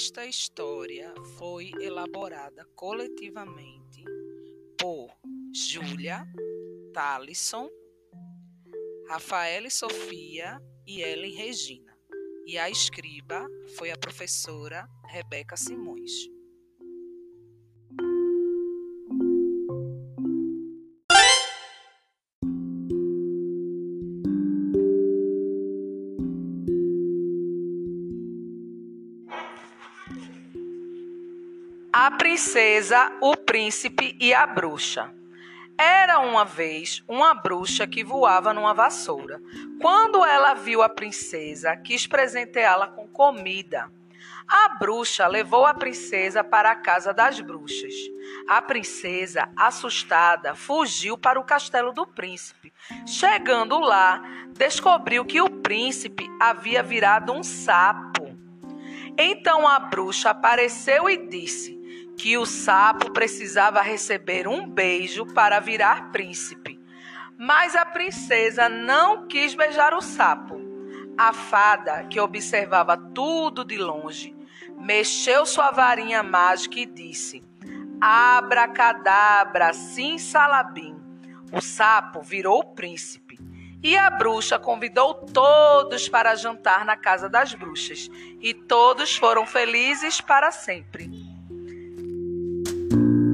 Esta história foi elaborada coletivamente por Júlia, Talisson, Rafaela e Sofia e Ellen Regina. E a escriba foi a professora Rebeca Simões. A princesa, o príncipe e a bruxa. Era uma vez uma bruxa que voava numa vassoura. Quando ela viu a princesa, quis presenteá-la com comida. A bruxa levou a princesa para a casa das bruxas. A princesa, assustada, fugiu para o castelo do príncipe. Chegando lá, descobriu que o príncipe havia virado um sapo. Então a bruxa apareceu e disse: que o sapo precisava receber um beijo para virar príncipe. Mas a princesa não quis beijar o sapo. A fada, que observava tudo de longe, mexeu sua varinha mágica e disse: Abracadabra, sim salabim. O sapo virou príncipe. E a bruxa convidou todos para jantar na casa das bruxas. E todos foram felizes para sempre. you